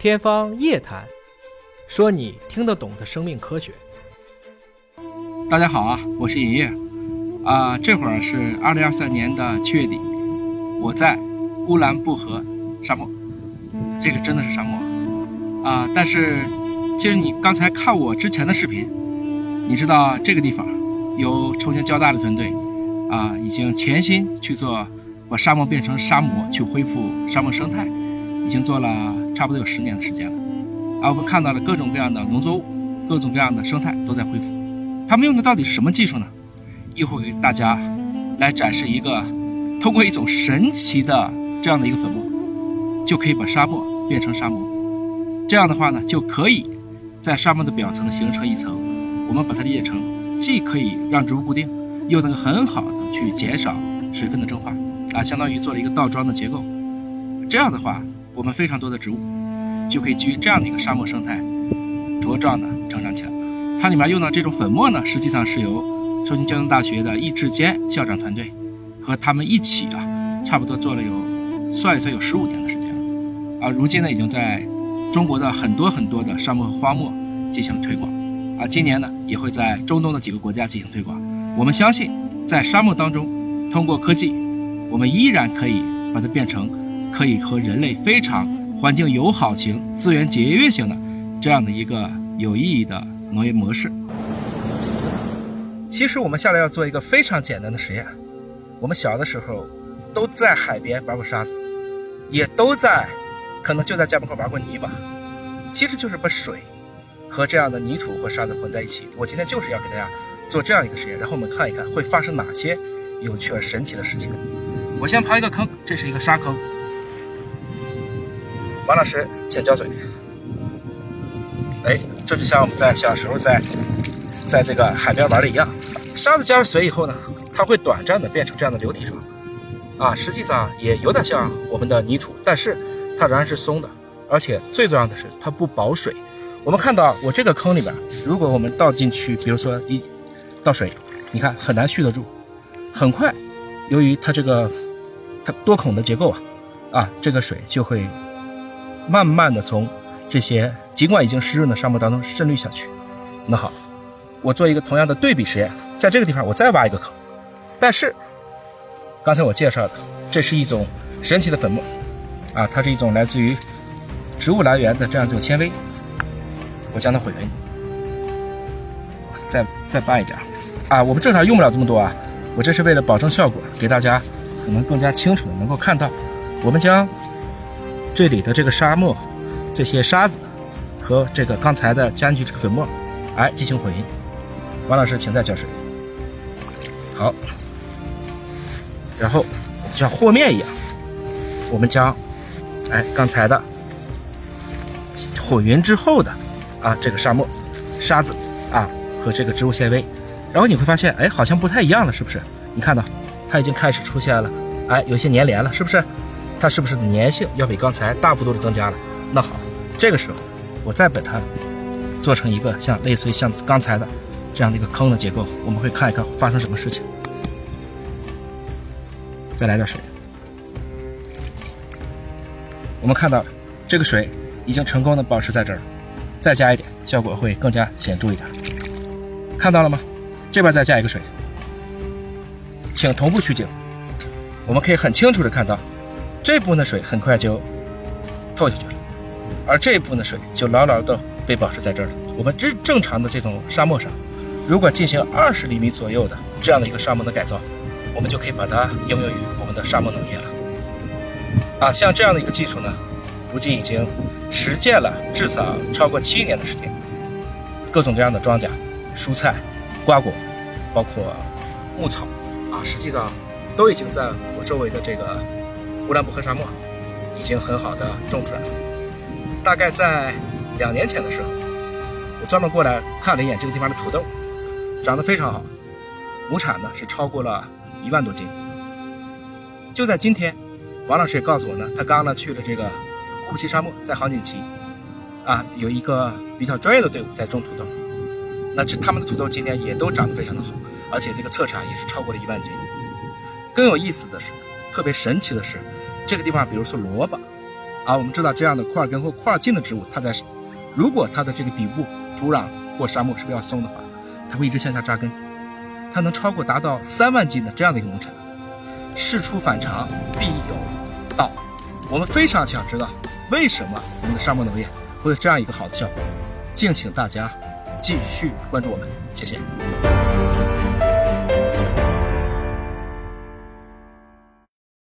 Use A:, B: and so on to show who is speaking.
A: 天方夜谭，说你听得懂的生命科学。
B: 大家好啊，我是尹烨啊。这会儿是二零二三年的七月底，我在乌兰布和沙漠，这个真的是沙漠啊。但是，其实你刚才看我之前的视频，你知道这个地方有重庆交大的团队啊，已经潜心去做把沙漠变成沙漠，去恢复沙漠生态。已经做了差不多有十年的时间了，啊，我们看到了各种各样的农作物，各种各样的生态都在恢复。他们用的到底是什么技术呢？一会儿给大家来展示一个，通过一种神奇的这样的一个粉末，就可以把沙漠变成沙漠。这样的话呢，就可以在沙漠的表层形成一层，我们把它理解成既可以让植物固定，又能很好的去减少水分的蒸发，啊，相当于做了一个倒装的结构。这样的话。我们非常多的植物就可以基于这样的一个沙漠生态茁壮的成长起来。它里面用的这种粉末呢，实际上是由重庆交通大学的易志坚校长团队和他们一起啊，差不多做了有算一算有十五年的时间了啊。如今呢，已经在中国的很多很多的沙漠和荒漠进行了推广啊。今年呢，也会在中东的几个国家进行推广。我们相信，在沙漠当中，通过科技，我们依然可以把它变成。可以和人类非常环境友好型、资源节约型的这样的一个有意义的农业模式。其实我们下来要做一个非常简单的实验。我们小的时候都在海边玩过沙子，也都在可能就在家门口玩过泥巴。其实就是把水和这样的泥土和沙子混在一起。我今天就是要给大家做这样一个实验，然后我们看一看会发生哪些有趣而神奇的事情。我先刨一个坑，这是一个沙坑。王老师，请浇水。哎，这就像我们在小时候在在这个海边玩的一样。沙子加入水以后呢，它会短暂的变成这样的流体状，啊，实际上也有点像我们的泥土，但是它仍然是松的，而且最重要的是它不保水。我们看到我这个坑里边，如果我们倒进去，比如说一倒水，你看很难蓄得住，很快，由于它这个它多孔的结构啊，啊，这个水就会。慢慢的从这些尽管已经湿润的沙漠当中渗滤下去。那好，我做一个同样的对比实验，在这个地方我再挖一个坑。但是刚才我介绍的，这是一种神奇的粉末啊，它是一种来自于植物来源的这样一种纤维。我将它混匀，再再拌一点啊。我们正常用不了这么多啊，我这是为了保证效果，给大家可能更加清楚的能够看到。我们将。这里的这个沙漠，这些沙子和这个刚才的加进去这个粉末，哎，进行混匀。王老师，请再浇水。好，然后像和面一样，我们将哎刚才的混匀之后的啊这个沙漠沙子啊和这个植物纤维，然后你会发现哎好像不太一样了，是不是？你看到它已经开始出现了，哎有些粘连了，是不是？它是不是粘性要比刚才大幅度的增加了？那好，这个时候我再把它做成一个像类似于像刚才的这样的一个坑的结构，我们会看一看发生什么事情。再来点水，我们看到这个水已经成功的保持在这儿，再加一点，效果会更加显著一点。看到了吗？这边再加一个水，请同步取景，我们可以很清楚的看到。这部分的水很快就透下去了，而这一部分的水就牢牢的被保持在这儿了。我们正正常的这种沙漠上，如果进行二十厘米左右的这样的一个沙漠的改造，我们就可以把它应用于我们的沙漠农业了。啊，像这样的一个技术呢，如今已经实践了至少超过七年的时间，各种各样的庄稼、蔬菜、瓜果，包括牧草，啊，实际上都已经在我周围的这个。乌兰布和沙漠已经很好的种出来了。大概在两年前的时候，我专门过来看了一眼这个地方的土豆，长得非常好，亩产呢是超过了一万多斤。就在今天，王老师也告诉我呢，他刚刚呢去了这个库布齐沙漠，在杭锦旗啊有一个比较专业的队伍在种土豆。那这他们的土豆今天也都长得非常的好，而且这个测产也是超过了一万斤。更有意思的是，特别神奇的是。这个地方，比如说萝卜，啊，我们知道这样的块根或块茎的植物，它在如果它的这个底部土壤或沙漠是比较松的话，它会一直向下扎根，它能超过达到三万斤的这样的一个农场。事出反常必有道，我们非常想知道为什么我们的沙漠农业会有这样一个好的效果，敬请大家继续关注我们，谢谢。